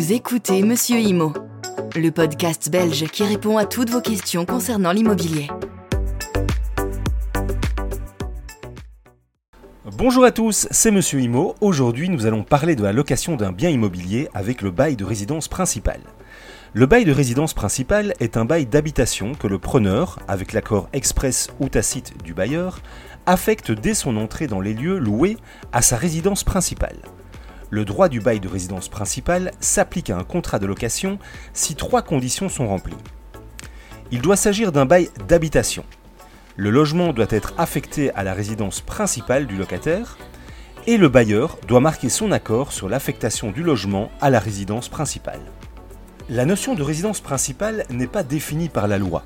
Vous écoutez Monsieur Imo, le podcast belge qui répond à toutes vos questions concernant l'immobilier. Bonjour à tous, c'est Monsieur Imo. Aujourd'hui, nous allons parler de la location d'un bien immobilier avec le bail de résidence principale. Le bail de résidence principale est un bail d'habitation que le preneur, avec l'accord express ou tacite du bailleur, affecte dès son entrée dans les lieux loués à sa résidence principale. Le droit du bail de résidence principale s'applique à un contrat de location si trois conditions sont remplies. Il doit s'agir d'un bail d'habitation. Le logement doit être affecté à la résidence principale du locataire et le bailleur doit marquer son accord sur l'affectation du logement à la résidence principale. La notion de résidence principale n'est pas définie par la loi.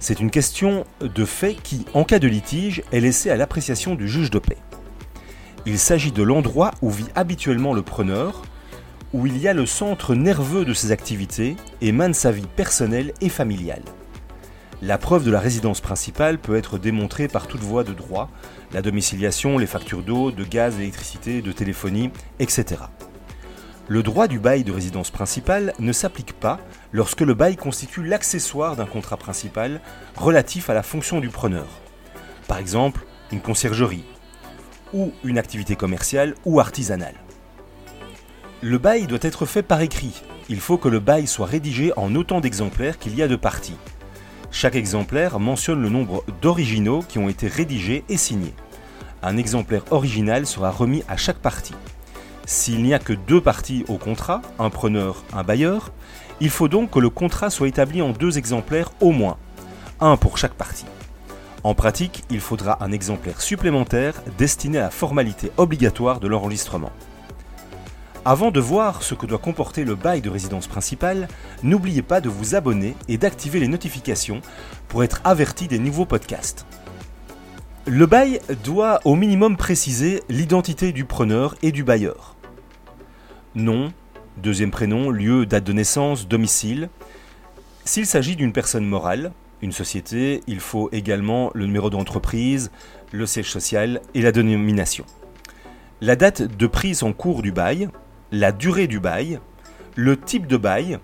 C'est une question de fait qui, en cas de litige, est laissée à l'appréciation du juge de paix. Il s'agit de l'endroit où vit habituellement le preneur, où il y a le centre nerveux de ses activités et mène sa vie personnelle et familiale. La preuve de la résidence principale peut être démontrée par toute voie de droit, la domiciliation, les factures d'eau, de gaz, d'électricité, de téléphonie, etc. Le droit du bail de résidence principale ne s'applique pas lorsque le bail constitue l'accessoire d'un contrat principal relatif à la fonction du preneur. Par exemple, une conciergerie ou une activité commerciale ou artisanale. Le bail doit être fait par écrit. Il faut que le bail soit rédigé en autant d'exemplaires qu'il y a de parties. Chaque exemplaire mentionne le nombre d'originaux qui ont été rédigés et signés. Un exemplaire original sera remis à chaque partie. S'il n'y a que deux parties au contrat, un preneur, un bailleur, il faut donc que le contrat soit établi en deux exemplaires au moins, un pour chaque partie. En pratique, il faudra un exemplaire supplémentaire destiné à la formalité obligatoire de l'enregistrement. Avant de voir ce que doit comporter le bail de résidence principale, n'oubliez pas de vous abonner et d'activer les notifications pour être averti des nouveaux podcasts. Le bail doit au minimum préciser l'identité du preneur et du bailleur nom, deuxième prénom, lieu, date de naissance, domicile. S'il s'agit d'une personne morale, une société, il faut également le numéro d'entreprise, le siège social et la dénomination. La date de prise en cours du bail, la durée du bail, le type de bail,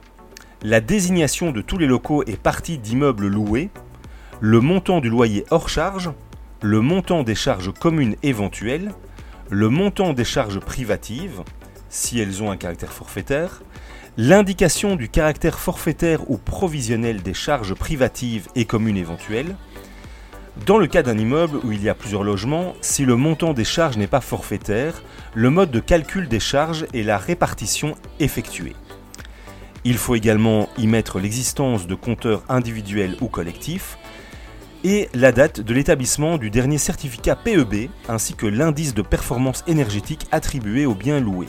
la désignation de tous les locaux et parties d'immeubles loués, le montant du loyer hors charge, le montant des charges communes éventuelles, le montant des charges privatives, si elles ont un caractère forfaitaire, l'indication du caractère forfaitaire ou provisionnel des charges privatives et communes éventuelles, dans le cas d'un immeuble où il y a plusieurs logements, si le montant des charges n'est pas forfaitaire, le mode de calcul des charges et la répartition effectuée. Il faut également y mettre l'existence de compteurs individuels ou collectifs et la date de l'établissement du dernier certificat PEB ainsi que l'indice de performance énergétique attribué aux biens loués.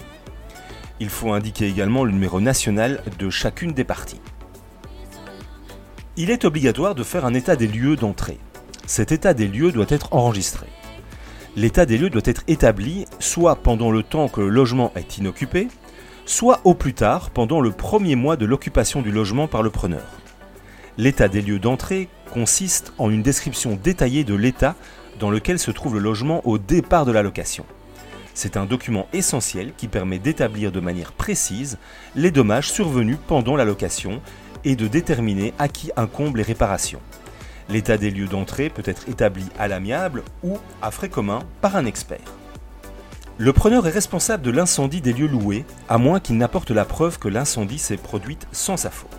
Il faut indiquer également le numéro national de chacune des parties. Il est obligatoire de faire un état des lieux d'entrée. Cet état des lieux doit être enregistré. L'état des lieux doit être établi soit pendant le temps que le logement est inoccupé, soit au plus tard pendant le premier mois de l'occupation du logement par le preneur. L'état des lieux d'entrée consiste en une description détaillée de l'état dans lequel se trouve le logement au départ de la location. C'est un document essentiel qui permet d'établir de manière précise les dommages survenus pendant la location et de déterminer à qui incombent les réparations. L'état des lieux d'entrée peut être établi à l'amiable ou à frais communs par un expert. Le preneur est responsable de l'incendie des lieux loués, à moins qu'il n'apporte la preuve que l'incendie s'est produit sans sa faute.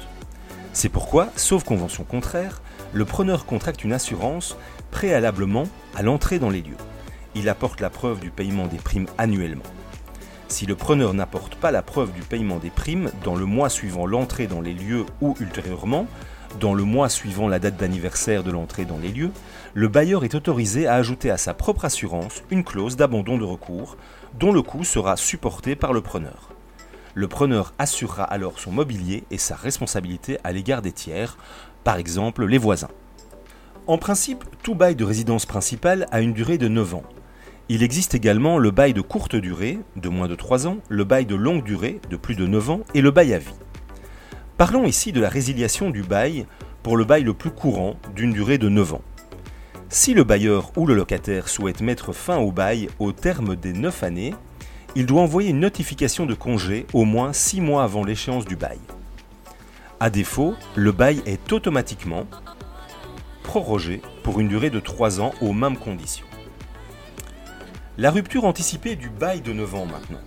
C'est pourquoi, sauf convention contraire, le preneur contracte une assurance préalablement à l'entrée dans les lieux il apporte la preuve du paiement des primes annuellement. Si le preneur n'apporte pas la preuve du paiement des primes dans le mois suivant l'entrée dans les lieux ou ultérieurement, dans le mois suivant la date d'anniversaire de l'entrée dans les lieux, le bailleur est autorisé à ajouter à sa propre assurance une clause d'abandon de recours, dont le coût sera supporté par le preneur. Le preneur assurera alors son mobilier et sa responsabilité à l'égard des tiers, par exemple les voisins. En principe, tout bail de résidence principale a une durée de 9 ans, il existe également le bail de courte durée, de moins de 3 ans, le bail de longue durée, de plus de 9 ans, et le bail à vie. Parlons ici de la résiliation du bail pour le bail le plus courant, d'une durée de 9 ans. Si le bailleur ou le locataire souhaite mettre fin au bail au terme des 9 années, il doit envoyer une notification de congé au moins 6 mois avant l'échéance du bail. A défaut, le bail est automatiquement prorogé pour une durée de 3 ans aux mêmes conditions. La rupture anticipée du bail de 9 ans maintenant.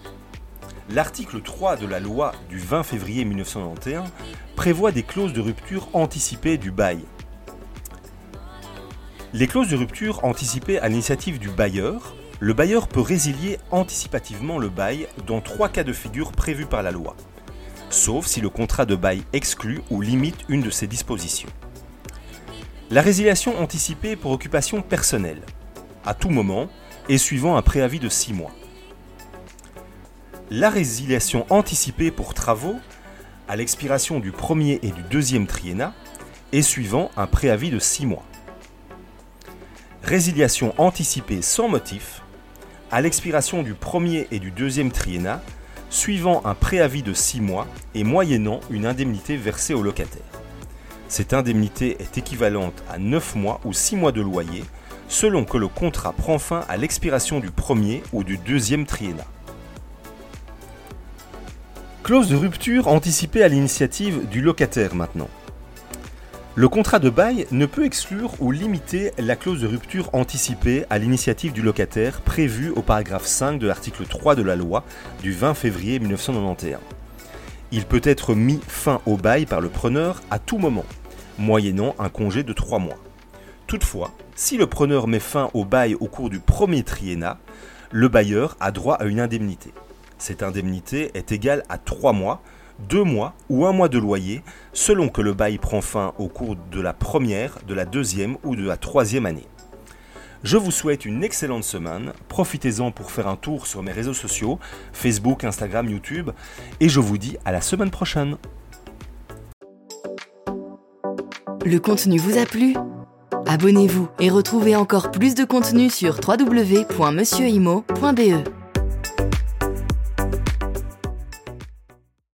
L'article 3 de la loi du 20 février 1991 prévoit des clauses de rupture anticipée du bail. Les clauses de rupture anticipées à l'initiative du bailleur, le bailleur peut résilier anticipativement le bail dans trois cas de figure prévus par la loi, sauf si le contrat de bail exclut ou limite une de ces dispositions. La résiliation anticipée pour occupation personnelle, à tout moment et suivant un préavis de six mois. La résiliation anticipée pour travaux, à l'expiration du premier et du deuxième triennat, et suivant un préavis de six mois. Résiliation anticipée sans motif, à l'expiration du premier et du deuxième triennat, suivant un préavis de 6 mois et moyennant une indemnité versée au locataire. Cette indemnité est équivalente à 9 mois ou 6 mois de loyer, selon que le contrat prend fin à l'expiration du premier ou du deuxième triennat. Clause de rupture anticipée à l'initiative du locataire maintenant. Le contrat de bail ne peut exclure ou limiter la clause de rupture anticipée à l'initiative du locataire prévue au paragraphe 5 de l'article 3 de la loi du 20 février 1991. Il peut être mis fin au bail par le preneur à tout moment, moyennant un congé de 3 mois. Toutefois, si le preneur met fin au bail au cours du premier triennat, le bailleur a droit à une indemnité. Cette indemnité est égale à 3 mois deux mois ou un mois de loyer, selon que le bail prend fin au cours de la première, de la deuxième ou de la troisième année. Je vous souhaite une excellente semaine, profitez-en pour faire un tour sur mes réseaux sociaux, Facebook, Instagram, YouTube, et je vous dis à la semaine prochaine. Le contenu vous a plu? Abonnez-vous et retrouvez encore plus de contenu sur www.monsieurimo.be.